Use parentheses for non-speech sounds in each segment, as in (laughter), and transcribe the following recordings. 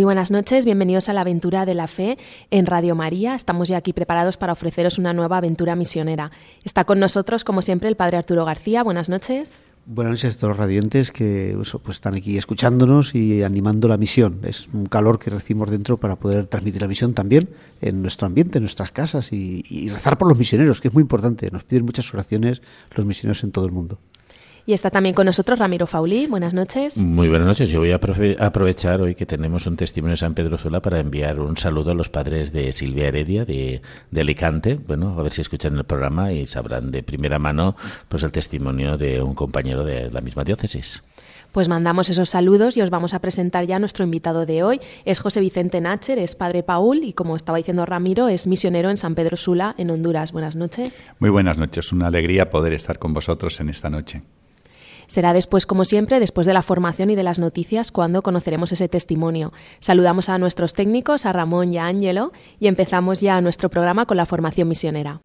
Muy buenas noches, bienvenidos a la aventura de la fe en Radio María. Estamos ya aquí preparados para ofreceros una nueva aventura misionera. Está con nosotros, como siempre, el Padre Arturo García. Buenas noches. Buenas noches a todos los radiantes que pues, están aquí escuchándonos y animando la misión. Es un calor que recibimos dentro para poder transmitir la misión también en nuestro ambiente, en nuestras casas y, y rezar por los misioneros, que es muy importante. Nos piden muchas oraciones los misioneros en todo el mundo. Y está también con nosotros Ramiro Fauli. Buenas noches. Muy buenas noches. Yo voy a aprovechar hoy que tenemos un testimonio de San Pedro Sula para enviar un saludo a los padres de Silvia Heredia de, de, Alicante. Bueno, a ver si escuchan el programa y sabrán de primera mano pues el testimonio de un compañero de la misma diócesis. Pues mandamos esos saludos y os vamos a presentar ya a nuestro invitado de hoy. Es José Vicente Nacher, es padre Paul y como estaba diciendo Ramiro, es misionero en San Pedro Sula, en Honduras. Buenas noches. Muy buenas noches. Una alegría poder estar con vosotros en esta noche. Será después, como siempre, después de la formación y de las noticias, cuando conoceremos ese testimonio. Saludamos a nuestros técnicos, a Ramón y a Ángelo, y empezamos ya nuestro programa con la formación misionera.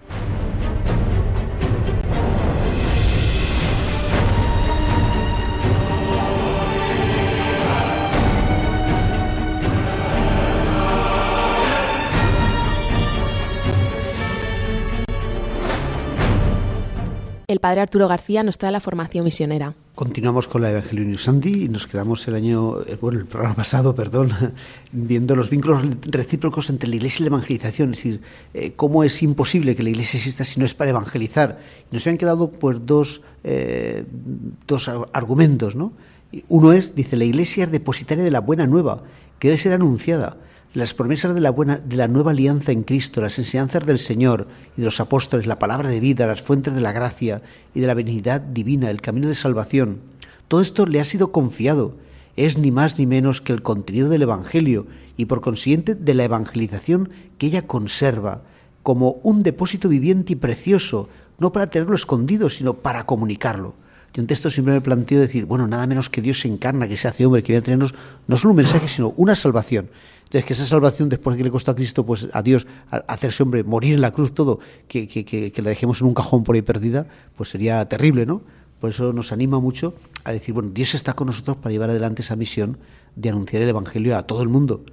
El padre Arturo García nos trae la formación misionera. Continuamos con la Evangelium Sandy y nos quedamos el año, eh, bueno, el programa pasado, (laughs) perdón, viendo los vínculos recíprocos entre la Iglesia y la evangelización, es decir, eh, cómo es imposible que la Iglesia exista si no es para evangelizar. Nos habían quedado pues dos, eh, dos argumentos, ¿no? Uno es, dice, la Iglesia es depositaria de la buena nueva, que debe ser anunciada las promesas de la, buena, de la nueva alianza en Cristo, las enseñanzas del Señor y de los apóstoles, la palabra de vida, las fuentes de la gracia y de la benignidad divina, el camino de salvación, todo esto le ha sido confiado. Es ni más ni menos que el contenido del Evangelio y por consiguiente de la evangelización que ella conserva como un depósito viviente y precioso, no para tenerlo escondido, sino para comunicarlo. Yo en texto siempre me planteo decir, bueno, nada menos que Dios se encarna, que se hace hombre, que viene a tenernos no solo un mensaje, sino una salvación. Entonces, que esa salvación, después de que le costó a Cristo, pues a Dios, hacerse hombre, morir en la cruz, todo, que, que, que, la dejemos en un cajón por ahí perdida, pues sería terrible, ¿no? Por eso nos anima mucho a decir, bueno, Dios está con nosotros para llevar adelante esa misión de anunciar el Evangelio a todo el mundo.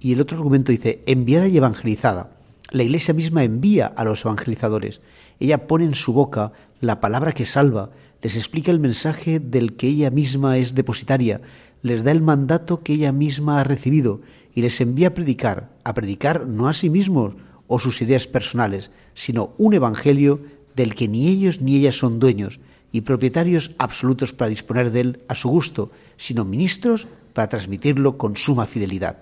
Y el otro argumento dice, enviada y evangelizada. La Iglesia misma envía a los evangelizadores. Ella pone en su boca la palabra que salva, les explica el mensaje del que ella misma es depositaria, les da el mandato que ella misma ha recibido y les envía a predicar, a predicar no a sí mismos o sus ideas personales, sino un evangelio del que ni ellos ni ellas son dueños y propietarios absolutos para disponer de él a su gusto, sino ministros para transmitirlo con suma fidelidad.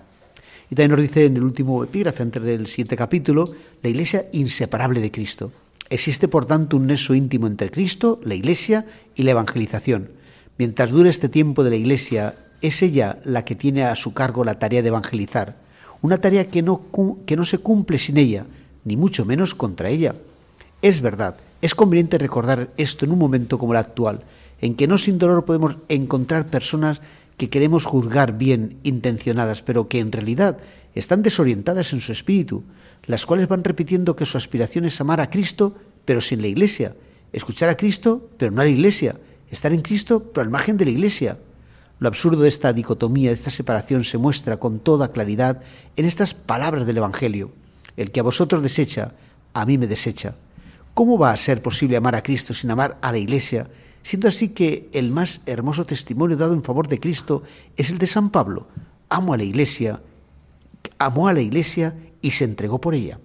Y también nos dice en el último epígrafe, antes del siguiente capítulo, la Iglesia inseparable de Cristo. Existe, por tanto, un nexo íntimo entre Cristo, la Iglesia y la evangelización. Mientras dure este tiempo de la Iglesia es ella la que tiene a su cargo la tarea de evangelizar, una tarea que no, que no se cumple sin ella, ni mucho menos contra ella. Es verdad, es conveniente recordar esto en un momento como el actual, en que no sin dolor podemos encontrar personas que queremos juzgar bien intencionadas, pero que en realidad están desorientadas en su espíritu, las cuales van repitiendo que su aspiración es amar a Cristo, pero sin la Iglesia, escuchar a Cristo, pero no a la Iglesia, estar en Cristo, pero al margen de la Iglesia. Lo absurdo de esta dicotomía, de esta separación, se muestra con toda claridad en estas palabras del Evangelio. El que a vosotros desecha, a mí me desecha. ¿Cómo va a ser posible amar a Cristo sin amar a la Iglesia, siendo así que el más hermoso testimonio dado en favor de Cristo es el de San Pablo? Amo a la Iglesia, amó a la Iglesia y se entregó por ella.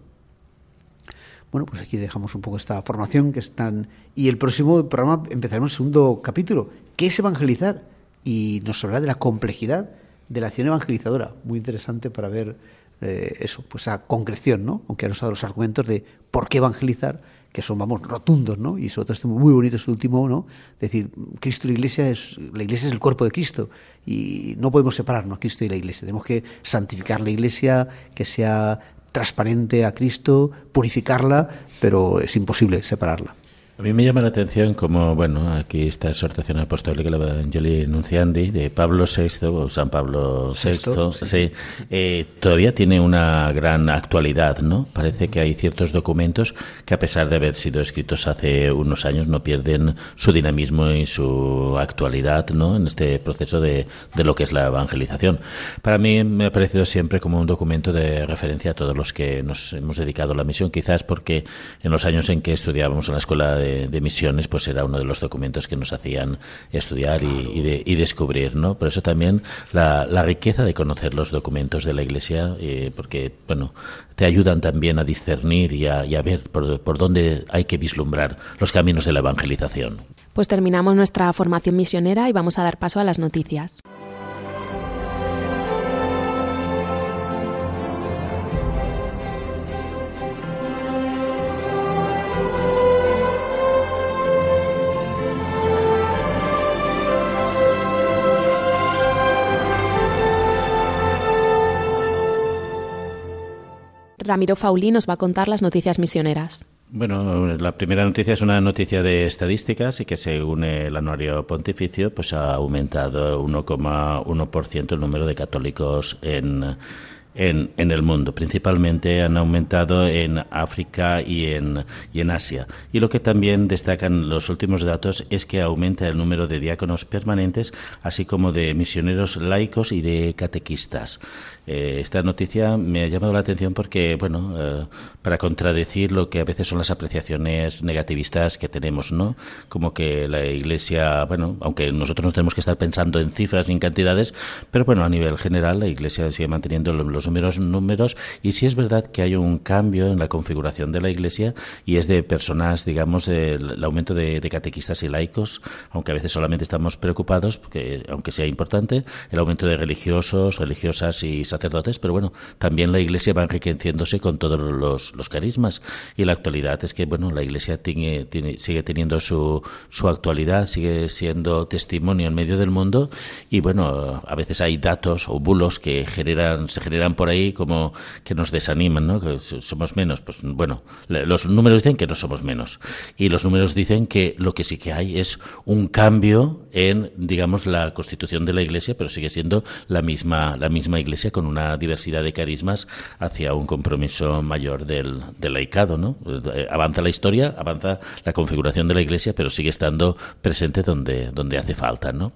Bueno, pues aquí dejamos un poco esta formación que están y el próximo programa empezaremos el segundo capítulo, ¿qué es evangelizar? Y nos hablará de la complejidad de la acción evangelizadora. Muy interesante para ver eh, eso, pues esa concreción, ¿no? Aunque nos ha los argumentos de por qué evangelizar, que son, vamos, rotundos, ¿no? Y sobre todo este muy bonito, este último, ¿no? Decir, Cristo y la Iglesia es, la Iglesia es el cuerpo de Cristo y no podemos separarnos a Cristo y la Iglesia. Tenemos que santificar la Iglesia, que sea transparente a Cristo, purificarla, pero es imposible separarla. A mí me llama la atención como, bueno, aquí esta exhortación apostólica, la Evangelii Nunciandi, de Pablo VI, o San Pablo VI, sí. Eh, todavía tiene una gran actualidad, ¿no? Parece que hay ciertos documentos que, a pesar de haber sido escritos hace unos años, no pierden su dinamismo y su actualidad, ¿no? En este proceso de, de lo que es la evangelización. Para mí me ha parecido siempre como un documento de referencia a todos los que nos hemos dedicado a la misión, quizás porque en los años en que estudiábamos en la escuela de de, misiones, pues era uno de los documentos que nos hacían estudiar y, descubrir, ¿no? Por eso también la, riqueza de conocer los documentos de la Iglesia, eh, porque, bueno, te ayudan también a discernir y a, ver por, por dónde hay que vislumbrar los caminos de la evangelización. Pues terminamos nuestra formación misionera y vamos a dar paso a las noticias. Ramiro Faulí nos va a contar las noticias misioneras. Bueno, la primera noticia es una noticia de estadísticas y que según el anuario pontificio, pues ha aumentado 1,1% el número de católicos en en, en, el mundo. Principalmente han aumentado en África y en, y en Asia. Y lo que también destacan los últimos datos es que aumenta el número de diáconos permanentes, así como de misioneros laicos y de catequistas. Eh, esta noticia me ha llamado la atención porque, bueno, eh, para contradecir lo que a veces son las apreciaciones negativistas que tenemos, ¿no? Como que la Iglesia, bueno, aunque nosotros no tenemos que estar pensando en cifras ni en cantidades, pero bueno, a nivel general la Iglesia sigue manteniendo los números, números y sí es verdad que hay un cambio en la configuración de la Iglesia y es de personas, digamos, el, aumento de, catequistas y laicos, aunque a veces solamente estamos preocupados, porque aunque sea importante, el aumento de religiosos, religiosas y sacerdotes, pero bueno, también la Iglesia va enriqueciéndose con todos los, los carismas. Y la actualidad es que, bueno, la Iglesia tiene, tiene, sigue teniendo su, su actualidad, sigue siendo testimonio en medio del mundo y, bueno, a veces hay datos o bulos que generan, se generan por ahí como que nos desaniman, ¿no? Que somos menos. Pues bueno, los números dicen que no somos menos. Y los números dicen que lo que sí que hay es un cambio en, digamos, la constitución de la Iglesia, pero sigue siendo la misma, la misma Iglesia con una diversidad de carismas hacia un compromiso mayor del, del laicado, ¿no? Eh, avanza la historia, avanza la configuración de la Iglesia, pero sigue estando presente donde, donde hace falta, ¿no?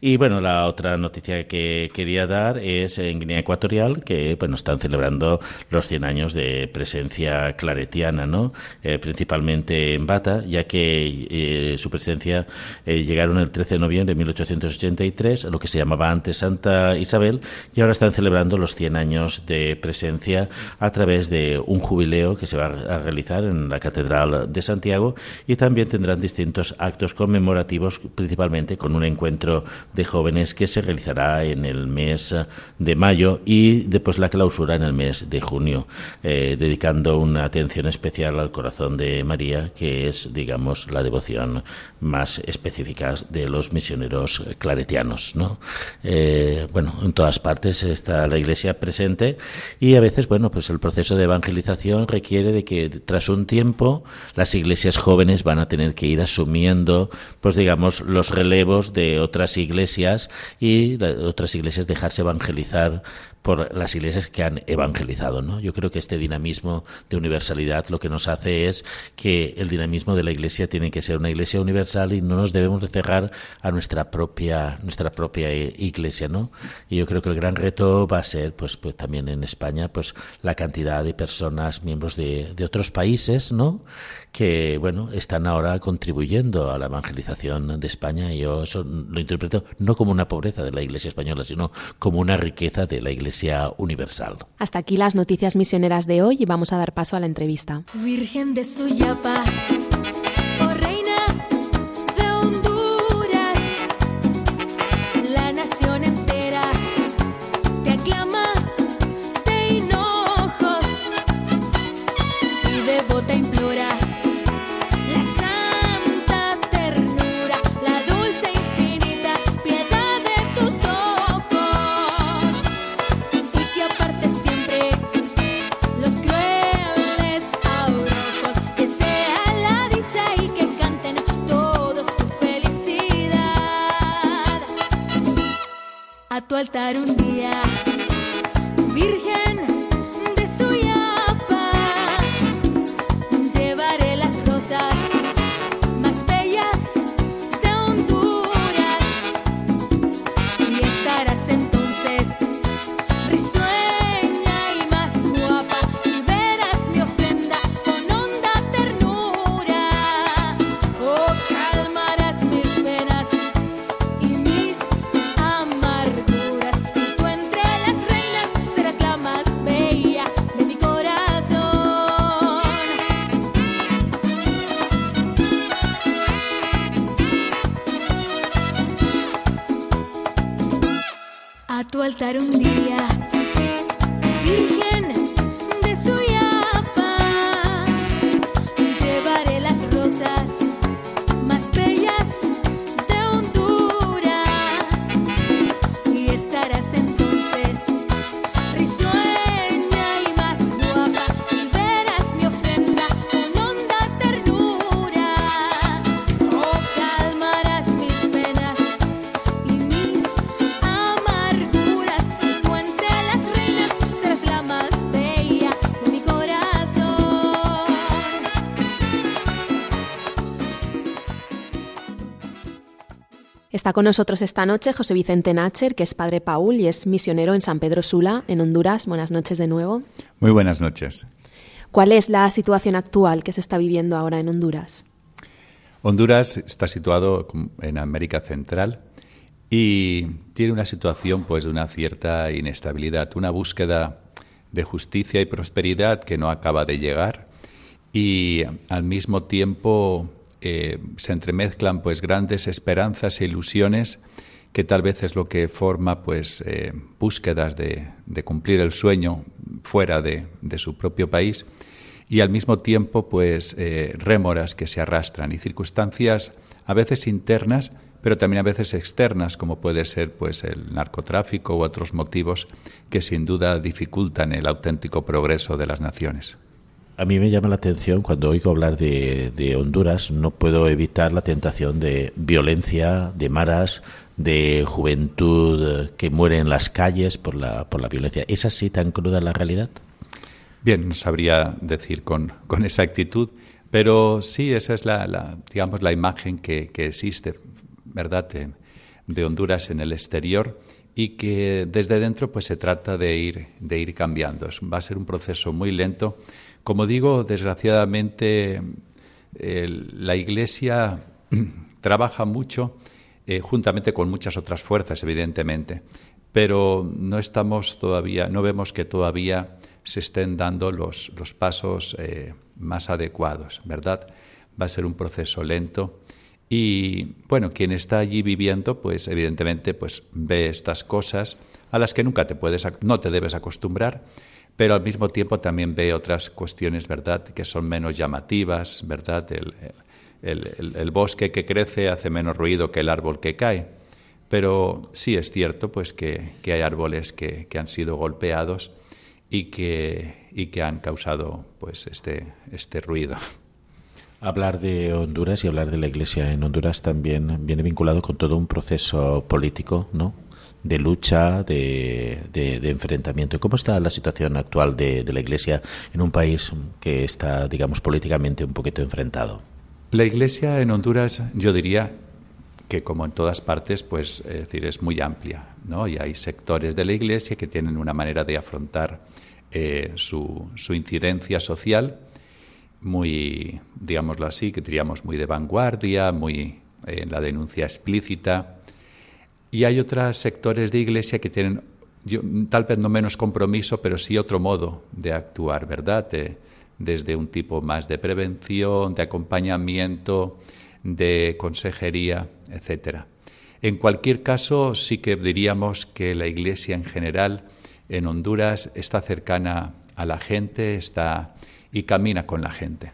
Y bueno, la otra noticia que quería dar es en Guinea Ecuatorial, que bueno, están celebrando los 100 años de presencia claretiana, ¿no? Eh, principalmente en Bata, ya que eh, su presencia eh, llegaron el 13 de noviembre de 1883, lo que se llamaba antes Santa Isabel, y ahora están celebrando los 100 años de presencia a través de un jubileo que se va a realizar en la Catedral de Santiago y también tendrán distintos actos conmemorativos, principalmente con un encuentro de jóvenes que se realizará en el mes de mayo y después la clausura en el mes de junio, eh, dedicando una atención especial al corazón de María, que es, digamos, la devoción más específica de los misioneros claretianos. ¿no? Eh, bueno, en todas partes está la Iglesia presente y a veces, bueno, pues el proceso de evangelización requiere de que tras un tiempo las iglesias jóvenes van a tener que ir asumiendo, pues digamos, los relevos de otras iglesias y otras iglesias dejarse evangelizar por las iglesias que han evangelizado. ¿no? Yo creo que este dinamismo de universalidad lo que nos hace es que el dinamismo de la iglesia tiene que ser una iglesia universal y no nos debemos de cerrar a nuestra propia, nuestra propia iglesia. ¿no? Y yo creo que el gran reto va a ser, pues, pues también en España, pues la cantidad de personas, miembros de, de otros países, ¿no? Que bueno están ahora contribuyendo a la evangelización de España y yo eso lo interpreto no como una pobreza de la Iglesia española, sino como una riqueza de la Iglesia universal. Hasta aquí las noticias misioneras de hoy y vamos a dar paso a la entrevista. Virgen de Suyapa. Está con nosotros esta noche José Vicente Nacher, que es padre Paul y es misionero en San Pedro Sula, en Honduras. Buenas noches de nuevo. Muy buenas noches. ¿Cuál es la situación actual que se está viviendo ahora en Honduras? Honduras está situado en América Central y tiene una situación pues de una cierta inestabilidad, una búsqueda de justicia y prosperidad que no acaba de llegar y al mismo tiempo eh, se entremezclan pues grandes esperanzas e ilusiones que tal vez es lo que forma pues eh, búsquedas de, cumplir el sueño fuera de, su propio país y al mismo tiempo pues eh, rémoras que se arrastran y circunstancias a veces internas pero también a veces externas como puede ser pues el narcotráfico u otros motivos que sin duda dificultan el auténtico progreso de las naciones. A mí me llama la atención cuando oigo hablar de, Honduras, no puedo evitar la tentación de violencia, de maras, de juventud que muere en las calles por la, por la violencia. ¿Es así tan cruda la realidad? Bien, no sabría decir con, con exactitud, pero sí, esa es la, digamos, la imagen que, que existe, ¿verdad?, de, Honduras en el exterior y que desde dentro pues se trata de ir, de ir cambiando. Va a ser un proceso muy lento como digo, desgraciadamente la Iglesia (clears throat) trabaja mucho eh, juntamente con muchas otras fuerzas, evidentemente, pero no estamos todavía, no vemos que todavía se estén dando los, los pasos eh, más adecuados, ¿verdad? Va a ser un proceso lento y bueno, quien está allí viviendo, pues evidentemente, pues ve estas cosas a las que nunca te puedes, no te debes acostumbrar pero al mismo tiempo también ve otras cuestiones, ¿verdad?, que son menos llamativas, ¿verdad? El, bosque que crece hace menos ruido que el árbol que cae. Pero sí es cierto pues que, hay árboles que, han sido golpeados y que, y que han causado pues este, este ruido. Hablar de Honduras y hablar de la Iglesia en Honduras también viene vinculado con todo un proceso político, ¿no? De lucha, de, de, enfrentamiento. ¿Cómo está la situación actual de, la Iglesia en un país que está, digamos, políticamente un poquito enfrentado? La Iglesia en Honduras, yo diría que como en todas partes, pues es decir, es muy amplia, ¿no? Y hay sectores de la Iglesia que tienen una manera de afrontar eh, su, su, incidencia social muy, digámoslo así, que diríamos muy de vanguardia, muy en la denuncia explícita, y hay otros sectores de iglesia que tienen, tal vez no menos compromiso, pero sí otro modo de actuar, ¿verdad? desde un tipo más de prevención, de acompañamiento, de consejería, etcétera. En cualquier caso, sí que diríamos que la Iglesia en general en Honduras está cercana a la gente, está y camina con la gente.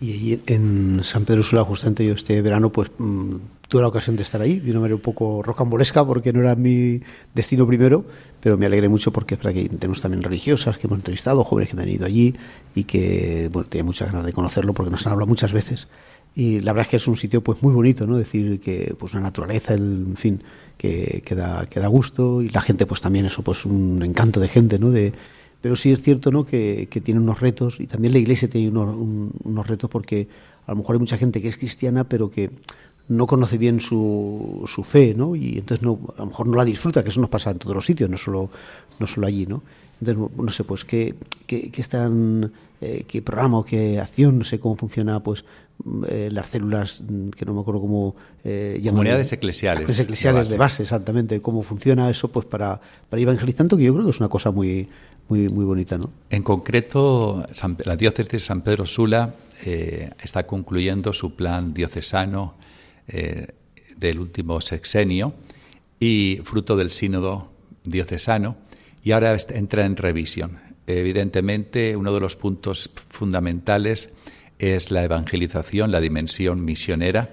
Y en San Pedro Sula, justamente yo este verano, pues mm, tuve la ocasión de estar ahí, de una manera un poco rocambolesca, porque no era mi destino primero, pero me alegré mucho porque es para que tenemos también religiosas que hemos entrevistado, jóvenes que han ido allí y que bueno, tenía muchas ganas de conocerlo porque nos han hablado muchas veces y la verdad es que es un sitio pues muy bonito, ¿no? Decir que pues la naturaleza, el, en fin, que, que, da, que da gusto y la gente pues también eso pues un encanto de gente, ¿no? De, pero sí es cierto ¿no? que, que tiene unos retos y también la iglesia tiene unos, unos retos porque a lo mejor hay mucha gente que es cristiana pero que no conoce bien su, su fe, ¿no? Y entonces no, a lo mejor no la disfruta, que eso nos pasa en todos los sitios, no solo, no solo allí, ¿no? Entonces, no sé, pues qué, qué, qué están, eh, qué programa o qué acción, no sé cómo funciona, pues eh, las células, mm, que no me acuerdo cómo eh, Comunidades eclesiales. eclesiales de base. exactamente. Cómo funciona eso, pues para, para evangelizando, que yo creo que es una cosa muy, muy, muy bonita, ¿no? En concreto, la diócesis de San Pedro Sula eh, está concluyendo su plan diocesano del último sexenio y fruto del sínodo diocesano y ahora entra en revisión. Evidentemente, uno de los puntos fundamentales es la evangelización, la dimensión misionera,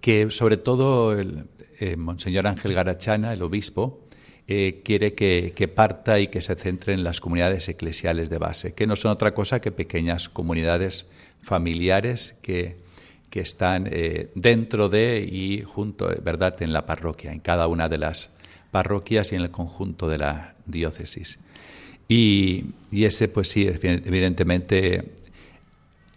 que sobre todo el eh, Monseñor Ángel Garachana, el obispo, eh, quiere que, parta y que se centre en las comunidades eclesiales de base, que no son otra cosa que pequeñas comunidades familiares que, que están eh, dentro de y junto, ¿verdad?, en la parroquia, en cada una de las parroquias y en el conjunto de la diócesis. Y, y ese, pues sí, evidentemente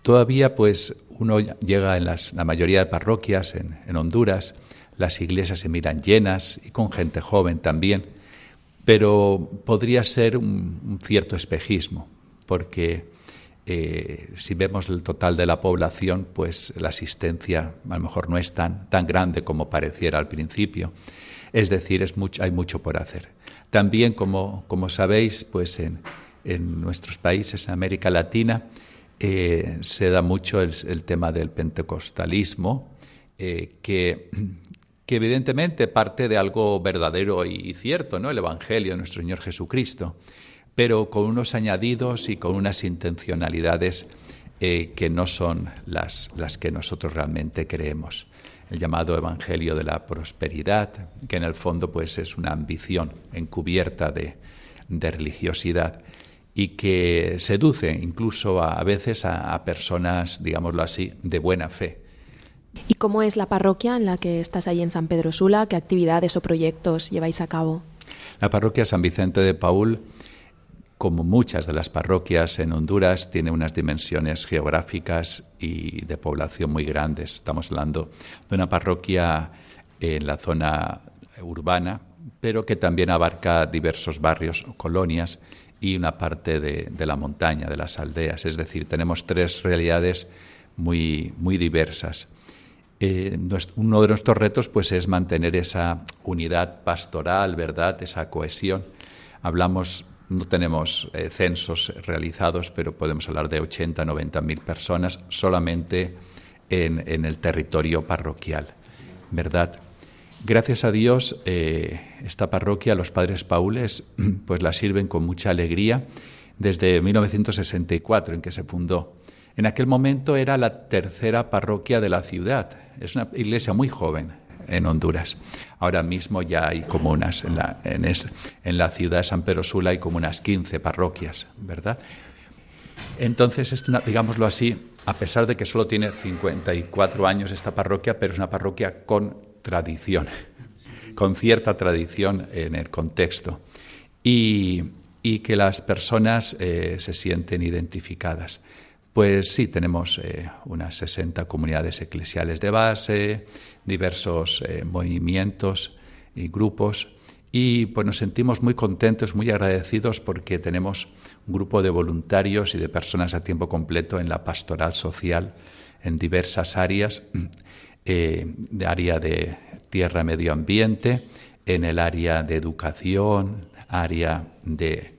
Todavía, pues, uno llega en las, la mayoría de parroquias en, Honduras, las iglesias se miran llenas y con gente joven también, pero podría ser un, cierto espejismo, porque eh, si vemos el total de la población, pues la asistencia a lo mejor no es tan, tan grande como pareciera al principio. Es decir, hay mucho por hacer. También, como, como sabéis, pues en, en nuestros países, en América Latina, eh, se da mucho el, tema del pentecostalismo, eh, que, que, evidentemente parte de algo verdadero y, cierto, ¿no? el Evangelio de nuestro Señor Jesucristo, pero con unos añadidos y con unas intencionalidades eh, que no son las, las que nosotros realmente creemos. El llamado Evangelio de la prosperidad, que en el fondo pues, es una ambición encubierta de, de religiosidad y que seduce incluso a, veces a, personas, digámoslo así, de buena fe. ¿Y cómo es la parroquia en la que estás ahí en San Pedro Sula? ¿Qué actividades o proyectos lleváis a cabo? La parroquia San Vicente de Paul, como muchas de las parroquias en Honduras, tiene unas dimensiones geográficas y de población muy grandes. Estamos hablando de una parroquia en la zona urbana, pero que también abarca diversos barrios o colonias y una parte de, la montaña, de las aldeas. Es decir, tenemos tres realidades muy, muy diversas. Eh, uno de nuestros retos pues, es mantener esa unidad pastoral, ¿verdad? esa cohesión. Hablamos, no tenemos eh, censos realizados, pero podemos hablar de 80, 90 mil personas solamente en, el territorio parroquial, ¿verdad? Gracias a Dios, eh, esta parroquia, los padres paules, (clears throat) pues la sirven con mucha alegría desde 1964, en que se fundó. En aquel momento era la tercera parroquia de la ciudad. Es una iglesia muy joven en Honduras. Ahora mismo ya hay como unas, en la, en, la ciudad de San Pedro Sula hay como unas 15 parroquias, ¿verdad? Entonces, digámoslo así, a pesar de que solo tiene 54 años esta parroquia, pero es una parroquia con tradición, con cierta tradición en el contexto, y, que las personas eh, se sienten identificadas. Pues sí, tenemos eh, unas 60 comunidades eclesiales de base, diversos eh, movimientos y grupos, y pues nos sentimos muy contentos, muy agradecidos porque tenemos un grupo de voluntarios y de personas a tiempo completo en la pastoral social en diversas áreas (clears throat) eh, de área de tierra medio ambiente, en el área de educación, área de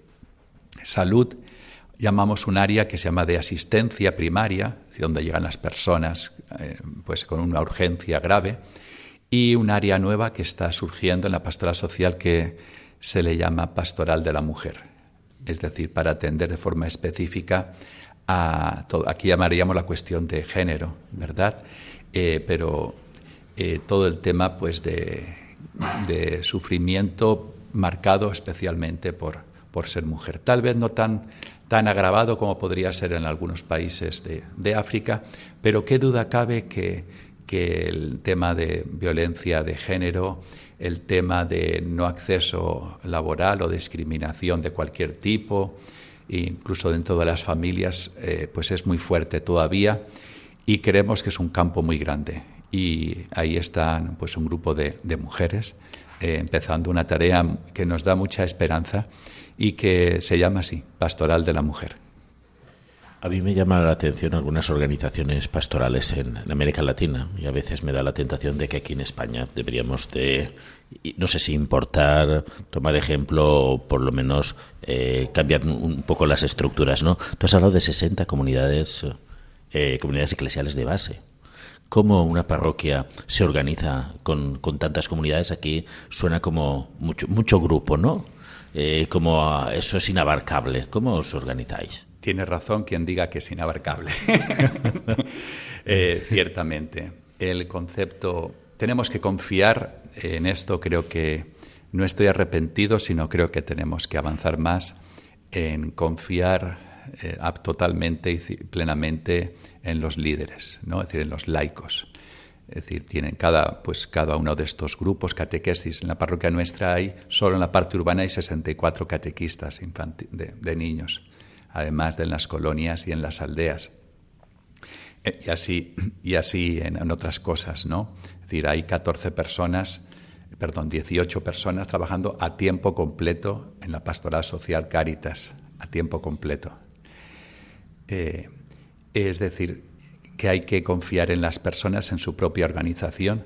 salud. Llamamos un área que se llama de asistencia primaria, donde llegan las personas eh, pues con una urgencia grave, y un área nueva que está surgiendo en la pastoral social que se le llama pastoral de la mujer, es decir, para atender de forma específica a todo, aquí llamaríamos la cuestión de género, ¿verdad? Eh, pero eh, todo el tema pues de, sufrimiento marcado especialmente por, por ser mujer. Tal vez no tan, tan agravado como podría ser en algunos países de, África, pero qué duda cabe que, que el tema de violencia de género, el tema de no acceso laboral o discriminación de cualquier tipo, incluso dentro de las familias, eh, pues es muy fuerte todavía y creemos que es un campo muy grande. Y ahí están pues un grupo de, mujeres eh, empezando una tarea que nos da mucha esperanza y que se llama así, Pastoral de la Mujer. A mí me llama la atención algunas organizaciones pastorales en, América Latina y a veces me da la tentación de que aquí en España deberíamos de, no sé si importar, tomar ejemplo o por lo menos eh, cambiar un poco las estructuras, ¿no? Tú has hablado de 60 comunidades, eh, comunidades eclesiales de base. ¿Cómo una parroquia se organiza con, con tantas comunidades? Aquí suena como mucho, mucho grupo, ¿no? Eh, como ah, eso es inabarcable. ¿Cómo os organizáis? Tiene razón quien diga que es inabarcable. (laughs) Eh, ciertamente. El concepto, tenemos que confiar en esto, creo que no estoy arrepentido, sino creo que tenemos que avanzar más en confiar eh, totalmente y plenamente en los líderes, ¿no? es decir, en los laicos. Es decir, tienen cada, pues cada uno de estos grupos, catequesis. En la parroquia nuestra hay, solo en la parte urbana hay 64 catequistas de, de, niños, además de en las colonias y en las aldeas. Eh, y así, (clears throat) y así en, otras cosas, ¿no? Es decir, hay 14 personas, perdón, 18 personas trabajando a tiempo completo en la pastoral social Cáritas, a tiempo completo. Eh, es decir, que hay que confiar en las personas, en su propia organización.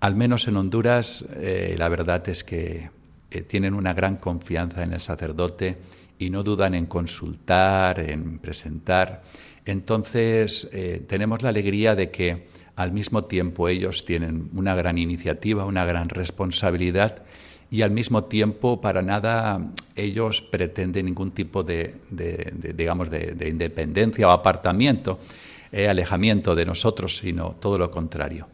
Al menos en Honduras, eh, la verdad es que eh, tienen una gran confianza en el sacerdote y no dudan en consultar, en presentar. Entonces, eh, tenemos la alegría de que al mismo tiempo ellos tienen una gran iniciativa, una gran responsabilidad y al mismo tiempo para nada ellos pretenden ningún tipo de, digamos de, independencia o apartamiento eh, alejamiento de nosotros, sino todo lo contrario.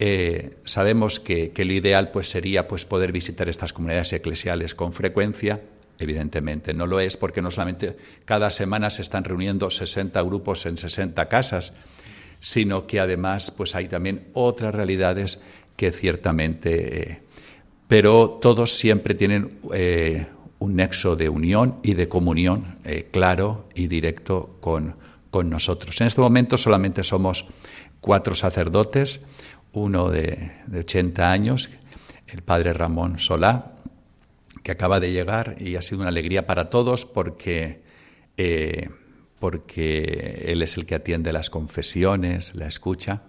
Eh, sabemos que, lo ideal pues, sería pues, poder visitar estas comunidades eclesiales con frecuencia. Evidentemente no lo es porque no solamente cada semana se están reuniendo 60 grupos en 60 casas, sino que además pues, hay también otras realidades que ciertamente... Eh, pero todos siempre tienen un nexo de unión y de comunión claro y directo con, con nosotros. En este momento solamente somos cuatro sacerdotes, uno de, 80 años, el padre Ramón Solá, que acaba de llegar y ha sido una alegría para todos porque, eh, porque él es el que atiende las confesiones, la escucha.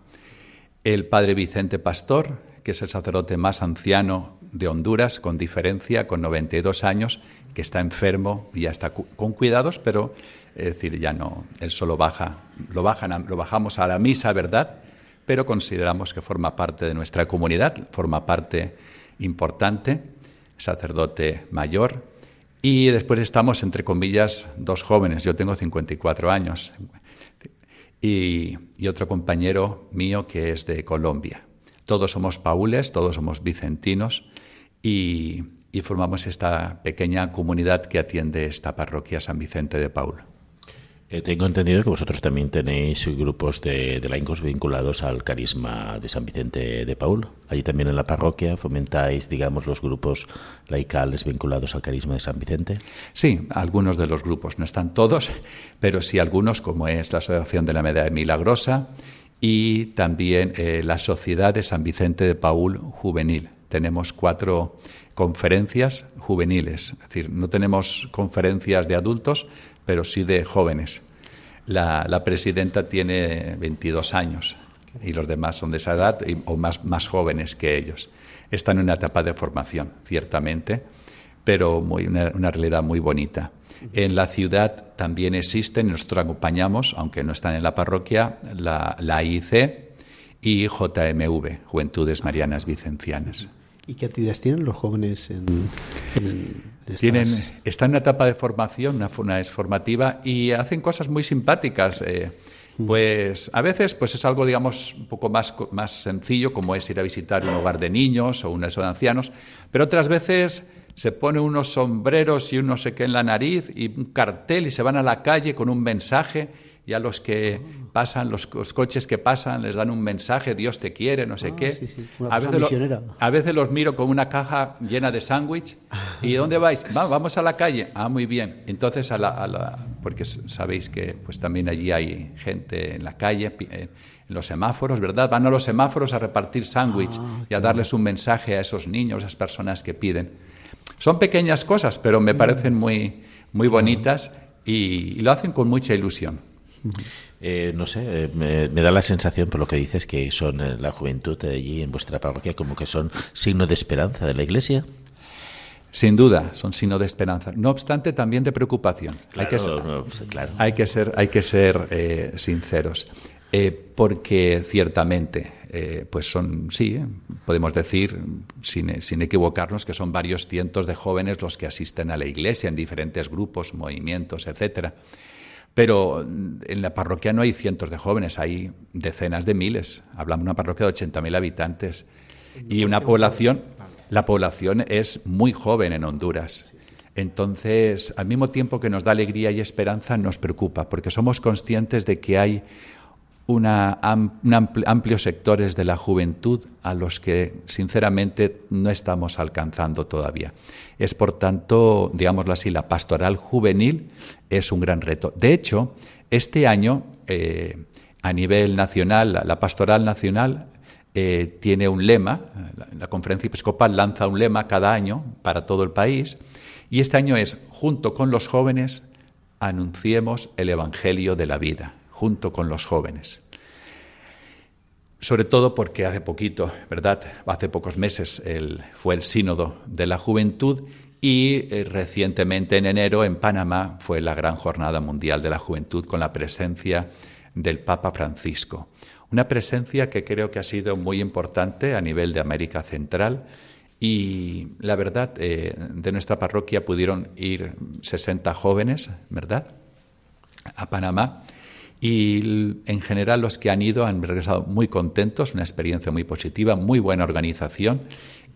El padre Vicente Pastor, que es el sacerdote más anciano de Honduras, con diferencia, con 92 años, que está enfermo y ya está con cuidados, pero es decir, ya no, él solo baja, lo, bajan, lo bajamos a la misa, ¿verdad? Pero consideramos que forma parte de nuestra comunidad, forma parte importante, sacerdote mayor. Y después estamos, entre comillas, dos jóvenes. Yo tengo 54 años. Y, y otro compañero mío que es de Colombia. Todos somos paules, todos somos vicentinos y, y formamos esta pequeña comunidad que atiende esta parroquia San Vicente de Paul. Eh, tengo entendido que vosotros también tenéis grupos de, de, laicos vinculados al carisma de San Vicente de Paul. Allí también en la parroquia fomentáis, digamos, los grupos laicales vinculados al carisma de San Vicente. Sí, algunos de los grupos, no están todos, pero sí algunos, como es la Asociación de la Medalla Milagrosa y también eh, la Sociedad de San Vicente de Paul Juvenil. Tenemos cuatro conferencias juveniles, es decir, no tenemos conferencias de adultos, pero sí de jóvenes. La, presidenta tiene 22 años y los demás son de esa edad o más, jóvenes que ellos. Están en una etapa de formación, ciertamente, pero una, realidad muy bonita. En la ciudad también existen, nosotros acompañamos, aunque no están en la parroquia, la, la IC y JMV, Juventudes Marianas Vicencianas. ¿Y qué actividades tienen los jóvenes en, tienen, están en una etapa de formación, una, es formativa, y hacen cosas muy simpáticas. Eh, mm. pues a veces pues es algo, digamos, un poco más, más sencillo, como es ir a visitar un hogar de niños o un eso de ancianos, pero otras veces se pone unos sombreros y un no sé qué en la nariz y un cartel y se van a la calle con un mensaje y a los que pasan, los, coches que pasan, les dan un mensaje, Dios te quiere, no sé Ah, qué. sí, sí, una A, veces lo- a veces los miro con una caja llena de sándwich. ¿Y dónde vais? "Va, vamos a la calle. Ah, muy bien. Entonces, a la, a la- porque sabéis que pues también allí hay gente en la calle, eh, en los semáforos, ¿verdad? Van a los semáforos a repartir sándwich y a darles un mensaje a esos niños, a esas personas que piden. Son pequeñas cosas, pero me parecen muy, muy bonitas y, y lo hacen con mucha ilusión. Eh, no sé, eh, me, me da la sensación, por lo que dices, que son eh, la juventud de allí en vuestra parroquia como que son signo de esperanza de la Iglesia. Sin duda, son signo de esperanza. No obstante, también de preocupación. hay que ser, Claro, no, pues, claro. hay que ser, hay que ser sinceros. Porque ciertamente, pues son, sí, podemos decir, sin, sin equivocarnos, que son varios cientos de jóvenes los que asisten a la iglesia en diferentes grupos, movimientos, etcétera. Pero en la parroquia no hay cientos de jóvenes, hay decenas de miles. Hablamos de una parroquia de 80.000 habitantes y una población, la población es muy joven en Honduras. Entonces, al mismo tiempo que nos da alegría y esperanza, nos preocupa, porque somos conscientes de que hay una, un ampli- amplios sectores de la juventud a los que, sinceramente, no estamos alcanzando todavía. Es, por tanto, digámoslo así, la pastoral juvenil es un gran reto. De hecho, este año, eh, a nivel nacional, la- la pastoral nacional eh, tiene un lema, la, la conferencia episcopal lanza un lema cada año para todo el país, y este año es, junto con los jóvenes, anunciemos el Evangelio de la vida, junto con los jóvenes. Sobre todo porque hace poquito, ¿verdad? Hace pocos meses fue el sínodo de la juventud y eh, recientemente en enero en Panamá fue la gran jornada mundial de la juventud con la presencia del Papa Francisco. Una presencia que creo que ha sido muy importante a nivel de América Central y la verdad, eh, de nuestra parroquia pudieron ir 60 jóvenes, ¿verdad? a Panamá y en general los que han ido han regresado muy contentos, una experiencia muy positiva, muy buena organización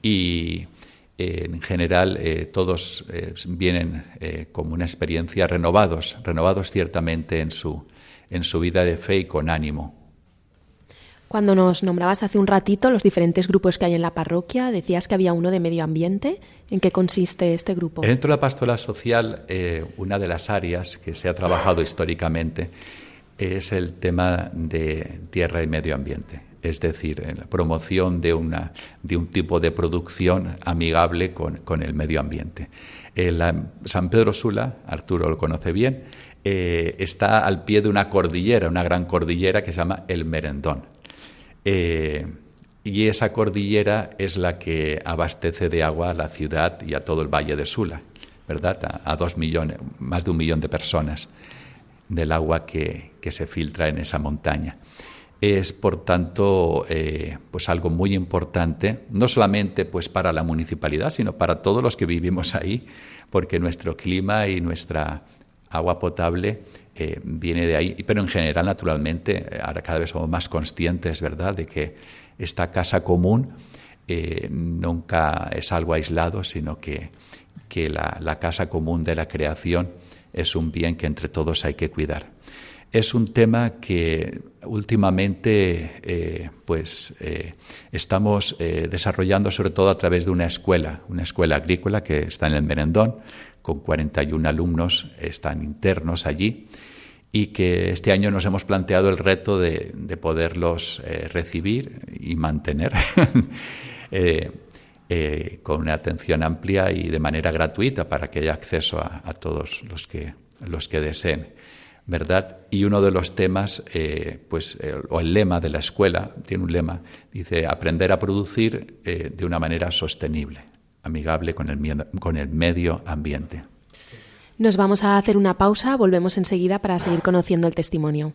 y eh, en general eh, todos eh, vienen eh, como una experiencia renovados, renovados ciertamente en su, en su vida de fe y con ánimo. Cuando nos nombrabas hace un ratito los diferentes grupos que hay en la parroquia, decías que había uno de medio ambiente. ¿En qué consiste este grupo? Dentro de la pastoral social, eh, una de las áreas que se ha trabajado históricamente es el tema de tierra y medio ambiente, es decir, la promoción de, una, de un tipo de producción amigable con, con el medio ambiente. Eh, San Pedro Sula, Arturo lo conoce bien, eh, está al pie de una cordillera, una gran cordillera que se llama el Merendón. Eh, y esa cordillera es la que abastece de agua a la ciudad y a todo el Valle de Sula, ¿verdad? A, a dos millones, más de un millón de personas del agua que, que se filtra en esa montaña. Es, por tanto, eh, pues algo muy importante, no solamente pues para la municipalidad, sino para todos los que vivimos ahí, porque nuestro clima y nuestra agua potable eh, viene de ahí. Pero en general, naturalmente, eh, ahora cada vez somos más conscientes, ¿verdad?, de que esta casa común nunca es algo aislado, sino que, que la, la casa común de la creación es un bien que entre todos hay que cuidar. Es un tema que últimamente eh, pues, eh, estamos eh, desarrollando sobre todo a través de una escuela, una escuela agrícola que está en el Merendón, con 41 alumnos, están internos allí, y que este año nos hemos planteado el reto de, de poderlos recibir y mantener (laughs) eh, con una atención amplia y de manera gratuita para que haya acceso a, todos los que, los que deseen. ¿verdad? Y uno de los temas, eh, pues, o el lema de la escuela, tiene un lema, dice aprender a producir eh, de una manera sostenible, amigable con el, con el medio ambiente. Nos vamos a hacer una pausa, volvemos enseguida para seguir conociendo el testimonio.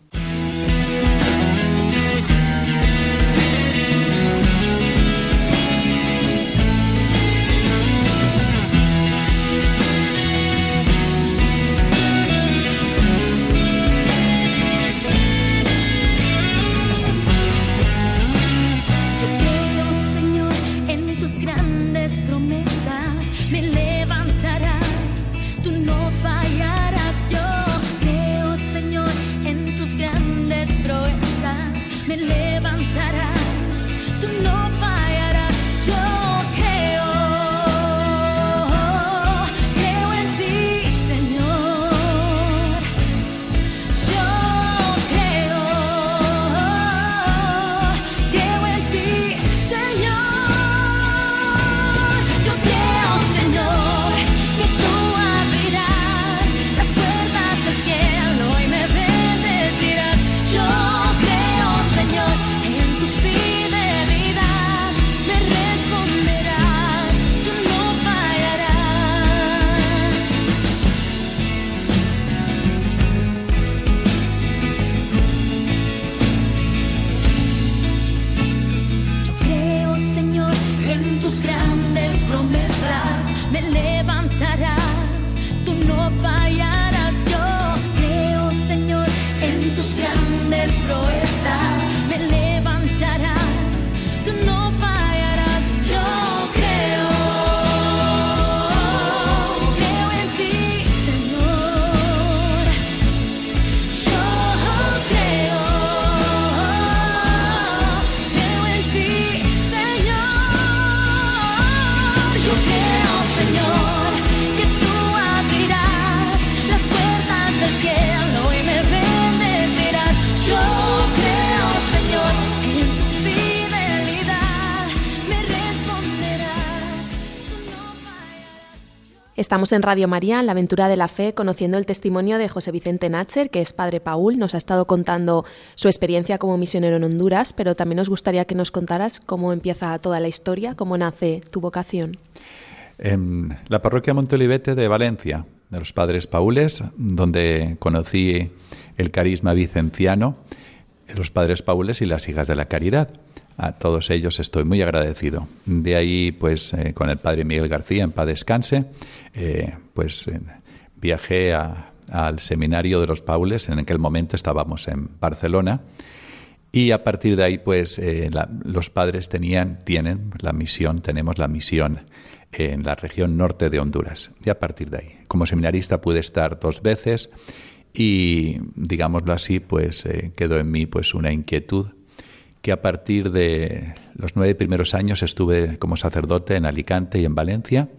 Estamos en Radio María, en la aventura de la fe, conociendo el testimonio de José Vicente Natcher, que es padre Paul. Nos ha estado contando su experiencia como misionero en Honduras, pero también nos gustaría que nos contaras cómo empieza toda la historia, cómo nace tu vocación. En la parroquia Montolivete de Valencia, de los padres Paules, donde conocí el carisma vicenciano, los padres Paules y las hijas de la caridad. A todos ellos estoy muy agradecido. De ahí, pues, eh, con el padre Miguel García, en paz descanse, eh, pues eh, viajé al seminario de los Paules. En aquel momento estábamos en Barcelona. Y a partir de ahí, pues, los padres tenían, tienen la misión, tenemos la misión en la región norte de Honduras. Y a partir de ahí, como seminarista pude estar dos veces y, digámoslo así, pues quedó en mí pues una inquietud que a partir de los nueve primeros años estuve como sacerdote en Alicante y en Valencia,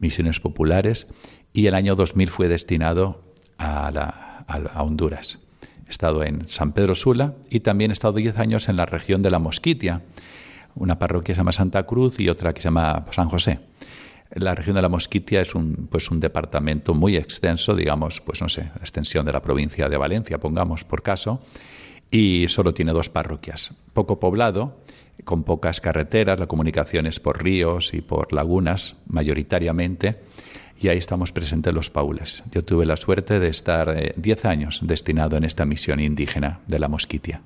misiones populares, y el año 2000 fue destinado a, Honduras. He estado en San Pedro Sula y también he estado diez años en la región de la Mosquitia, una parroquia se llama Santa Cruz y otra que se llama San José. La región de la Mosquitia es un, pues un departamento muy extenso, digamos, pues no sé, extensión de la provincia de Valencia, pongamos por caso, y solo tiene dos parroquias. Poco poblado, con pocas carreteras, la comunicación es por ríos y por lagunas mayoritariamente, y ahí estamos presentes los paules. Yo tuve la suerte de estar eh, diez años destinado en esta misión indígena de la Mosquitia.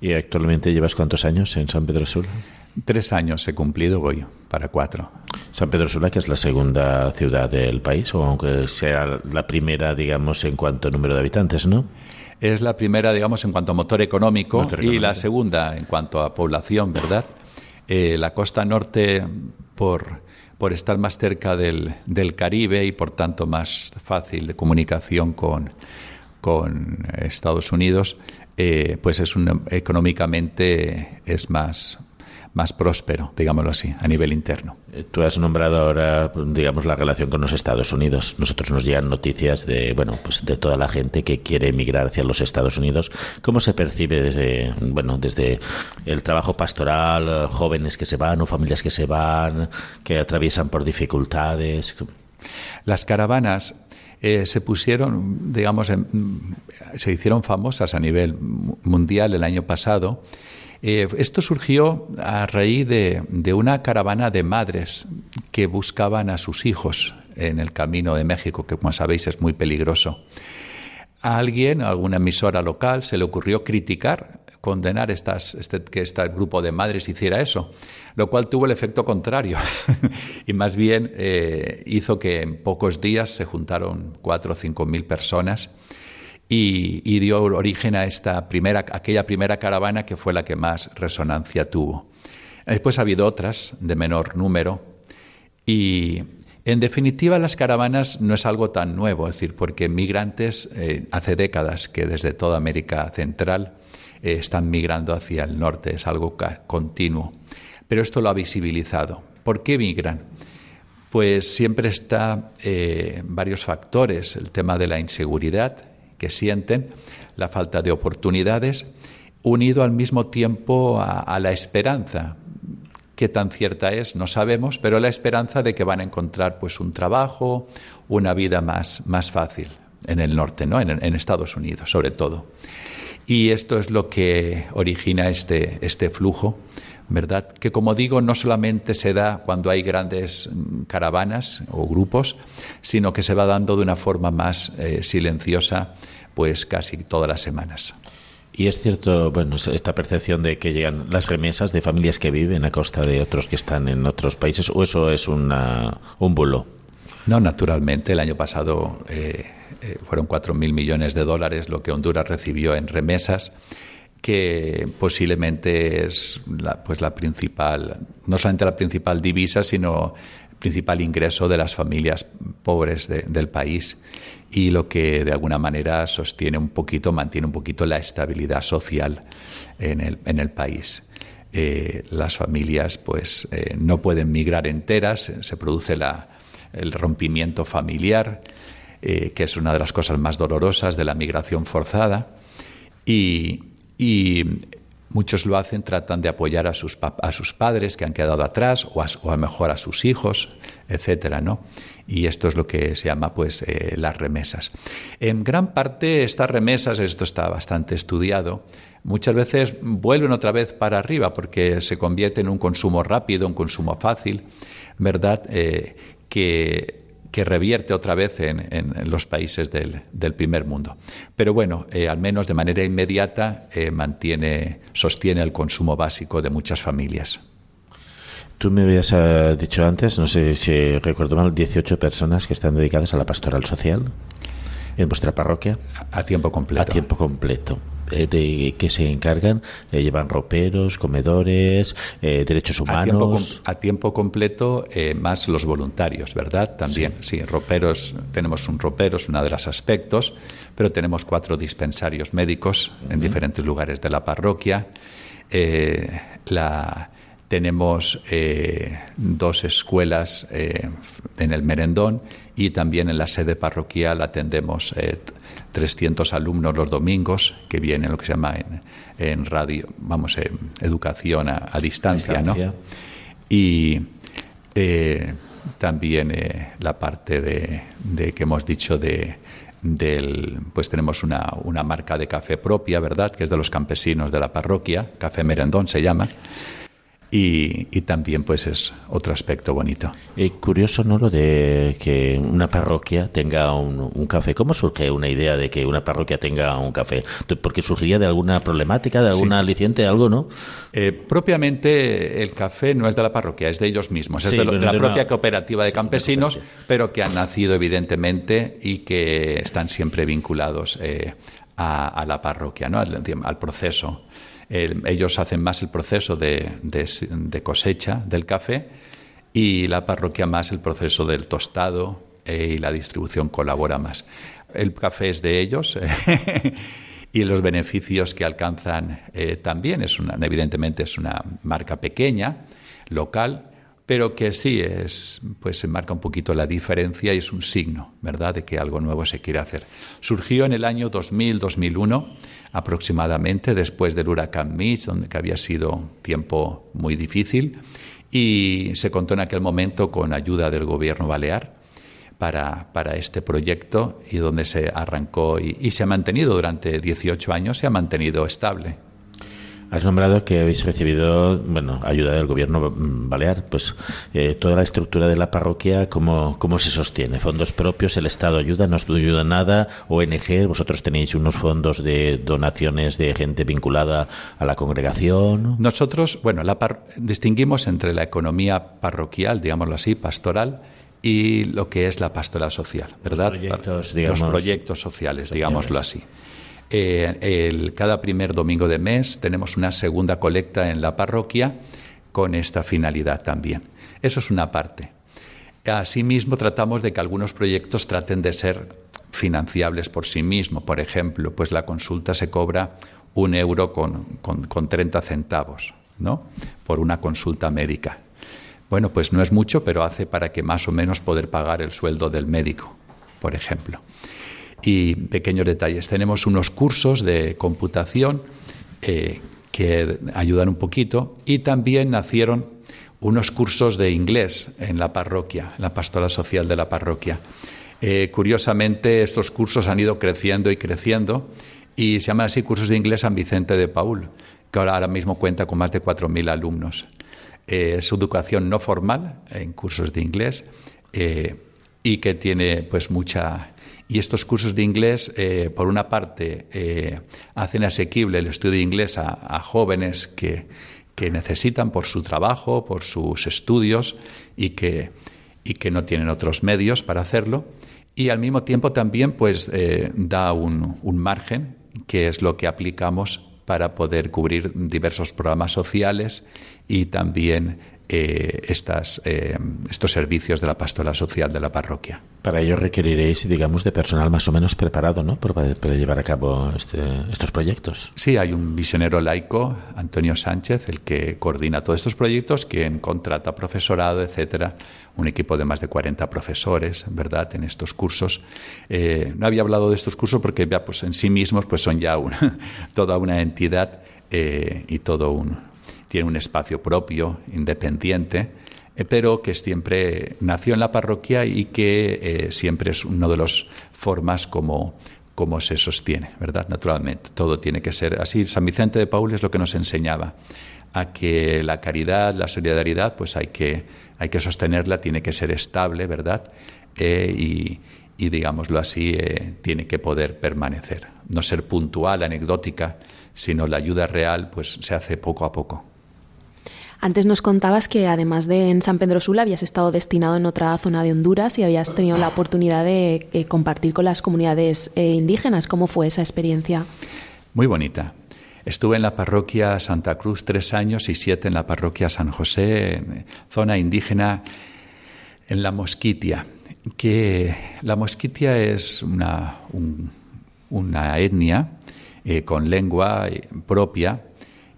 ¿Y actualmente llevas cuántos años en San Pedro Sula? Tres años he cumplido, voy para cuatro. San Pedro Sula, que es la segunda ciudad del país, o aunque sea la primera, digamos, en cuanto a número de habitantes, ¿no? Es la primera, digamos, en cuanto a motor económico, y la segunda en cuanto a población, ¿verdad? Eh, la costa norte, por, por estar más cerca del, del, Caribe y por tanto más fácil de comunicación con, con Estados Unidos, eh, pues es un, económicamente es más, más próspero, digámoslo así, a nivel interno. Eh, tú has nombrado ahora, digamos, la relación con los Estados Unidos. Nosotros nos llegan noticias de, bueno, pues de toda la gente que quiere emigrar hacia los Estados Unidos. ¿Cómo se percibe desde, bueno, desde el trabajo pastoral, eh, jóvenes que se van o familias que se van, que atraviesan por dificultades? Las caravanas eh, se pusieron, digamos, se hicieron famosas a nivel mundial el año pasado eh, esto surgió a raíz de, una caravana de madres que buscaban a sus hijos en el camino de México, que como sabéis es muy peligroso. A alguien, a alguna emisora local, se le ocurrió criticar, condenar este, que este grupo de madres hiciera eso, lo cual tuvo el efecto contrario (laughs) y más bien eh, hizo que en pocos días se juntaron cuatro o cinco mil personas y, dio origen a esta primera, aquella primera caravana que fue la que más resonancia tuvo. Después ha habido otras de menor número y en definitiva las caravanas no es algo tan nuevo, es decir, porque migrantes eh, hace décadas que desde toda América Central eh, están migrando hacia el norte, es algo continuo. Pero esto lo ha visibilizado. ¿Por qué migran? Pues siempre está eh, varios factores, el tema de la inseguridad, que sienten, la falta de oportunidades, unido al mismo tiempo a, la esperanza. Qué tan cierta es, no sabemos, pero la esperanza de que van a encontrar pues un trabajo, una vida más, más fácil en el norte, ¿no? en, en Estados Unidos, sobre todo. Y esto es lo que origina este, este flujo, ¿verdad? Que como digo, no solamente se da cuando hay grandes mm, caravanas o grupos, sino que se va dando de una forma más eh, silenciosa pues casi todas las semanas. Y es cierto, bueno, esta percepción de que llegan las remesas de familias que viven a costa de otros que están en otros países, o eso es una, un bulo. No, naturalmente. El año pasado eh, eh, fueron cuatro mil millones de dólares lo que Honduras recibió en remesas, que posiblemente es la, pues la principal, no solamente la principal divisa, sino el principal ingreso de las familias pobres del país y lo que de alguna manera sostiene un poquito, mantiene un poquito la estabilidad social en el, en el país. Eh, las familias pues eh, no pueden migrar enteras, se produce la, el rompimiento familiar, eh, que es una de las cosas más dolorosas de la migración forzada, y, y muchos lo hacen, tratan de apoyar a sus, a sus padres que han quedado atrás o a, o a mejor a sus hijos, etcétera, ¿no? Y esto es lo que se llama, pues, eh, las remesas. En gran parte, estas remesas, esto está bastante estudiado, muchas veces vuelven otra vez para arriba porque se convierte en un consumo rápido, un consumo fácil, ¿verdad? Eh, que que revierte otra vez en, los países del, primer mundo. Pero bueno, eh, al menos de manera inmediata eh, mantiene, sostiene el consumo básico de muchas familias. Tú me habías eh, dicho antes, no sé si recuerdo mal, 18 personas que están dedicadas a la pastoral social en vuestra parroquia. A tiempo completo. A tiempo completo. Eh, de que se encargan, eh, llevan roperos, comedores, eh, derechos humanos. A tiempo, completo, más los voluntarios, ¿verdad? También, sí. roperos, tenemos un ropero, es uno de los aspectos, pero tenemos cuatro dispensarios médicos en diferentes lugares de la parroquia. la, tenemos dos escuelas en el Merendón y también en la sede parroquial atendemos 300 alumnos los domingos que vienen lo que se llama en, radio, vamos, en educación a, distancia, ¿no? Y eh, también eh, la parte de, que hemos dicho de del pues tenemos una, una marca de café propia, ¿verdad? Que es de los campesinos de la parroquia, Café Merendón se llama y, también pues es otro aspecto bonito. Y curioso, ¿no? Lo de que una parroquia tenga un, café. ¿Cómo surge una idea de que una parroquia tenga un café? ¿Porque surgiría de alguna problemática, de alguna aliciente, algo, no? Eh, propiamente el café no es de la parroquia, es de ellos mismos, es de, la propia cooperativa de campesinos, pero que han nacido evidentemente y que están siempre vinculados eh, a, la parroquia, ¿no? al proceso ellos hacen más el proceso de, cosecha del café y la parroquia más el proceso del tostado eh, y la distribución colabora más. El café es de ellos (laughs) y los beneficios que alcanzan eh, también es una, evidentemente es una marca pequeña, local, pero que sí es, pues se marca un poquito la diferencia y es un signo, ¿verdad?, de que algo nuevo se quiere hacer. Surgió en el año 2000-2001 aproximadamente después del huracán Mitch, donde había sido tiempo muy difícil, y se contó en aquel momento con ayuda del gobierno balear para, para este proyecto y donde se arrancó y, y se ha mantenido durante 18 años, se ha mantenido estable. Has nombrado que habéis recibido, bueno, ayuda del gobierno balear. Pues eh, toda la estructura de la parroquia, ¿cómo, ¿cómo se sostiene? ¿Fondos propios? ¿El Estado ayuda? ¿No ayuda nada? ¿ONG? ¿Vosotros tenéis unos fondos de donaciones de gente vinculada a la congregación? Nosotros, bueno, la distinguimos entre la economía parroquial, digámoslo así, pastoral, y lo que es la pastoral social, ¿verdad? Los proyectos, digamos, Los proyectos sociales, digámoslo así. Eh, cada primer domingo de mes tenemos una segunda colecta en la parroquia con esta finalidad también. Eso es una parte. Asimismo, tratamos de que algunos proyectos traten de ser financiables por sí mismos. Por ejemplo, pues la consulta se cobra un euro con, con, con 30 centavos, ¿no? Por una consulta médica. Bueno, pues no es mucho, pero hace para que más o menos poder pagar el sueldo del médico, por ejemplo y pequeños detalles. Tenemos unos cursos de computación eh, que ayudan un poquito y también nacieron unos cursos de inglés en la parroquia, en la pastora social de la parroquia. Eh, curiosamente, estos cursos han ido creciendo y creciendo y se llaman así cursos de inglés San Vicente de Paul, que ahora, mismo cuenta con más de 4.000 alumnos. Eh, es educación no formal en cursos de inglés y que tiene pues mucha y estos cursos de inglés, eh, por una parte, eh, hacen asequible el estudio de inglés a, jóvenes que, que, necesitan por su trabajo, por sus estudios y que, y que no tienen otros medios para hacerlo. Y al mismo tiempo también pues, eh, da un, un margen, que es lo que aplicamos para poder cubrir diversos programas sociales y también eh, estas, eh, estos servicios de la pastoral social de la parroquia. Para ello requeriréis, digamos, de personal más o menos preparado, ¿no? Para poder llevar a cabo este, estos proyectos. Sí, hay un visionero laico, Antonio Sánchez, el que coordina todos estos proyectos, quien contrata profesorado, etcétera, un equipo de más de 40 profesores, ¿verdad?, en estos cursos. Eh, no había hablado de estos cursos porque ya, pues, en sí mismos pues, son ya una, (laughs) toda una entidad y todo un tiene un espacio propio, independiente, eh, pero que siempre nació en la parroquia y que siempre es una de las formas como, como se sostiene, ¿verdad? Naturalmente, todo tiene que ser así. San Vicente de Paul es lo que nos enseñaba a que la caridad, la solidaridad, pues hay que, hay que sostenerla, tiene que ser estable, ¿verdad? y, y, digámoslo así, eh, tiene que poder permanecer. No ser puntual, anecdótica, sino la ayuda real, pues se hace poco a poco. Antes nos contabas que además de en San Pedro Sula habías estado destinado en otra zona de Honduras y habías tenido la oportunidad de eh, compartir con las comunidades eh, indígenas. ¿Cómo fue esa experiencia? Muy bonita. Estuve en la parroquia Santa Cruz tres años y siete en la parroquia San José, zona indígena en la Mosquitia que la mosquitia es una, una etnia eh, con lengua eh, propia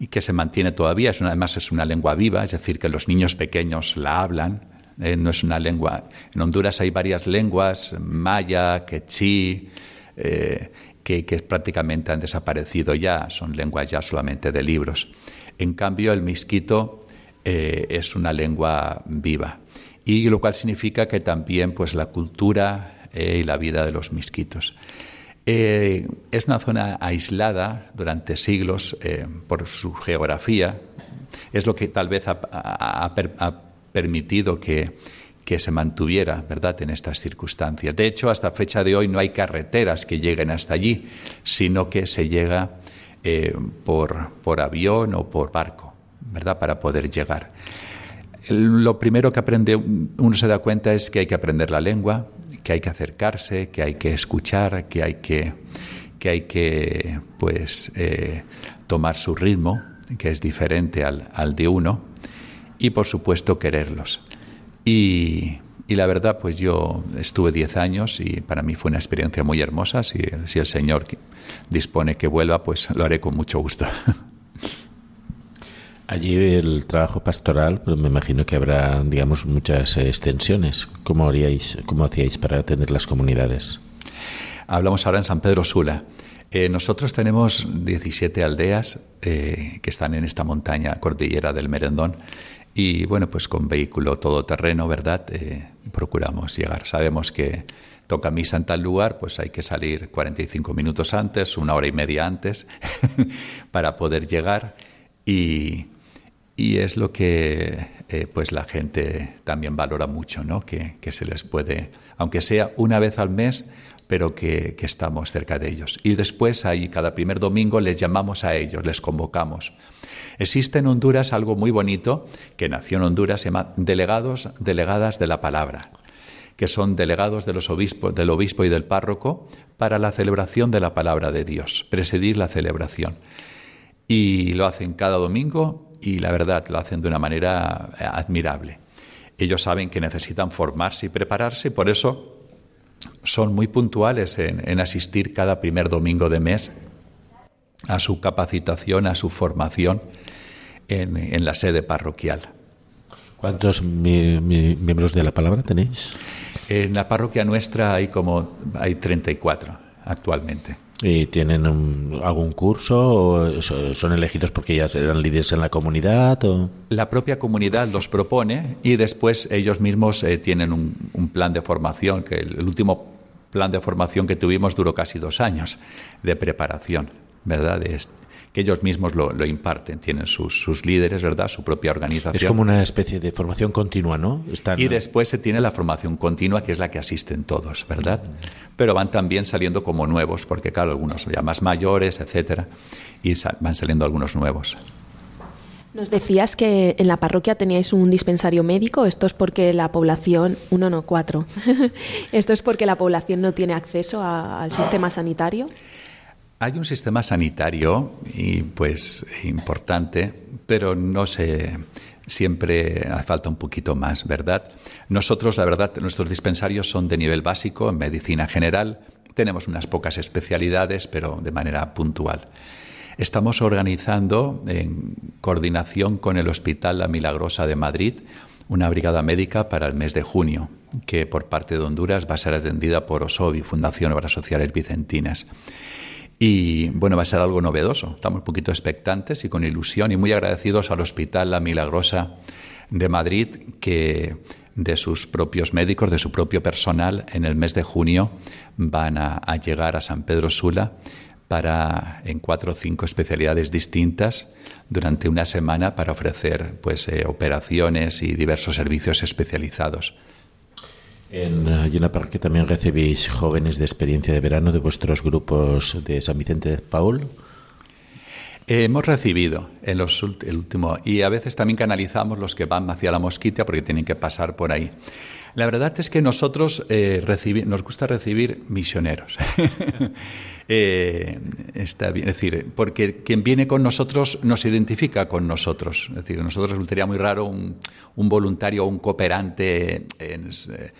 y que se mantiene todavía. Es además es una lengua viva, es decir, que los niños pequeños la hablan. Eh, no es una lengua. En Honduras hay varias lenguas, maya, quechí, que, que, prácticamente han desaparecido ya, son lenguas ya solamente de libros. En cambio, el misquito es una lengua viva y lo cual significa que también pues la cultura eh, y la vida de los misquitos. Eh, es una zona aislada durante siglos eh, por su geografía. Es lo que tal vez ha, permitido que, que, se mantuviera, ¿verdad?, en estas circunstancias. De hecho, hasta fecha de hoy no hay carreteras que lleguen hasta allí, sino que se llega por, por avión o por barco, ¿verdad?, para poder llegar lo primero que aprende uno se da cuenta es que hay que aprender la lengua, que hay que acercarse, que hay que escuchar, que hay que, que, hay que pues, eh, tomar su ritmo, que es diferente al, al, de uno, y por supuesto quererlos. Y, y la verdad, pues yo estuve 10 años y para mí fue una experiencia muy hermosa. Si, si el Señor dispone que vuelva, pues lo haré con mucho gusto. (laughs) Allí el trabajo pastoral, pues me imagino que habrá, digamos, muchas extensiones. ¿Cómo haríais, cómo hacíais para atender las comunidades? Hablamos ahora en San Pedro Sula. Eh, nosotros tenemos 17 aldeas eh, que están en esta montaña cordillera del Merendón y bueno, pues con vehículo todoterreno, ¿verdad? Eh, procuramos llegar. Sabemos que toca misa en tal lugar, pues hay que salir 45 minutos antes, una hora y media antes, (laughs) para poder llegar y, y es lo que eh, pues la gente también valora mucho, ¿no? Que, se les puede, aunque sea una vez al mes, pero que, estamos cerca de ellos. Y después ahí cada primer domingo les llamamos a ellos, les convocamos. Existe en Honduras algo muy bonito que nació en Honduras, se llama delegados, delegadas de la palabra, que son delegados de los del obispo y del párroco para la celebración de la palabra de Dios, presidir la celebración. Y lo hacen cada domingo y la verdad lo hacen de una manera eh, admirable. Ellos saben que necesitan formarse y prepararse y por eso son muy puntuales en, asistir cada primer domingo de mes a su capacitación, a su formación en, la sede parroquial. ¿Cuántos miembros de la palabra tenéis? En la parroquia nuestra hay como hay 34 actualmente. ¿Y tienen algún curso son elegidos porque ya eran líderes en la comunidad? O? La propia comunidad los propone y después ellos mismos eh, tienen un, plan de formación, que el, último plan de formación que tuvimos duró casi dos años de preparación, ¿verdad? De, que ellos mismos lo, imparten, tienen sus, líderes, ¿verdad? Su propia organización. Es como una especie de formación continua, ¿no? y después se tiene la formación continua, que es la que asisten todos, ¿verdad? Pero van también saliendo como nuevos, porque claro, algunos ya más mayores, etcétera, y van saliendo algunos nuevos. Nos decías que en la parroquia teníais un dispensario médico. Esto es porque la población, uno no cuatro. (laughs) Esto es porque la población no tiene acceso al sistema sanitario. Hay un sistema sanitario y pues importante, pero no sé, siempre hace falta un poquito más, ¿verdad? Nosotros, la verdad, nuestros dispensarios son de nivel básico en medicina general. Tenemos unas pocas especialidades, pero de manera puntual. Estamos organizando, en coordinación con el Hospital La Milagrosa de Madrid, una brigada médica para el mes de junio, que por parte de Honduras va a ser atendida por OSOBI, Fundación Obras Sociales Vicentinas. Y bueno, va a ser algo novedoso. Estamos un poquito expectantes y con ilusión y muy agradecidos al Hospital La Milagrosa de Madrid que de sus propios médicos, de su propio personal, en el mes de junio van a, llegar a San Pedro Sula para en cuatro o cinco especialidades distintas durante una semana para ofrecer pues eh, operaciones y diversos servicios especializados. En Llena Parque también recibís jóvenes de experiencia de verano de vuestros grupos de San Vicente de Paul. hemos recibido en los el último y a veces también canalizamos los que van hacia la mosquita porque tienen que pasar por ahí. La verdad es que nosotros eh, nos gusta recibir misioneros. (laughs) Eh, es decir, porque quien viene con nosotros nos identifica con nosotros. Es decir, a nosotros resultaría muy raro un, voluntario o un cooperante eh,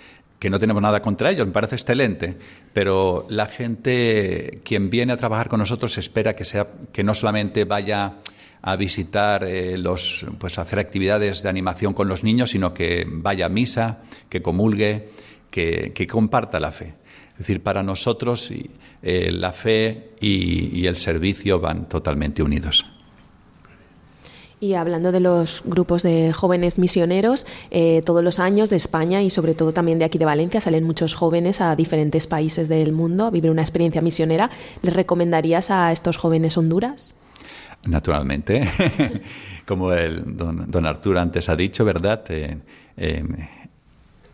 que no tenemos nada contra ellos, me parece excelente, pero la gente, quien viene a trabajar con nosotros, espera que, sea, que no solamente vaya a visitar eh, los, pues hacer actividades de animación con los niños, sino que vaya a misa, que comulgue, que, comparta la fe. Es decir, para nosotros eh, la fe y el servicio van totalmente unidos. Y hablando de los grupos de jóvenes misioneros, eh, todos los años de España y sobre todo también de aquí de Valencia salen muchos jóvenes a diferentes países del mundo a vivir una experiencia misionera. ¿Les recomendarías a estos jóvenes Honduras? Naturalmente. (laughs) Como el don, don, Arturo antes ha dicho, ¿verdad? Eh, eh,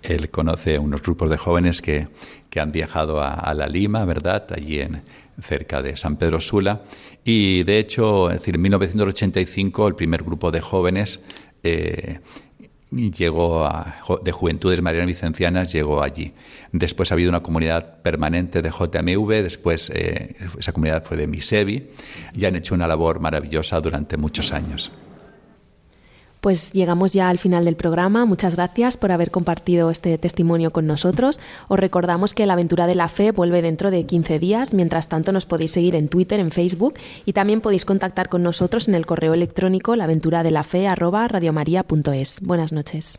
él conoce unos grupos de jóvenes que, que han viajado a, a, la Lima, ¿verdad? Allí en, cerca de San Pedro Sula. Y de hecho, es decir, en 1985 el primer grupo de jóvenes eh, llegó a, de Juventudes Marianas Vicencianas llegó allí. Después ha habido una comunidad permanente de JMV, después eh, esa comunidad fue de Misevi y han hecho una labor maravillosa durante muchos años. Pues llegamos ya al final del programa. Muchas gracias por haber compartido este testimonio con nosotros. Os recordamos que la aventura de la fe vuelve dentro de 15 días. Mientras tanto, nos podéis seguir en Twitter, en Facebook y también podéis contactar con nosotros en el correo electrónico laventuradelafe@radiomaria.es. Buenas noches.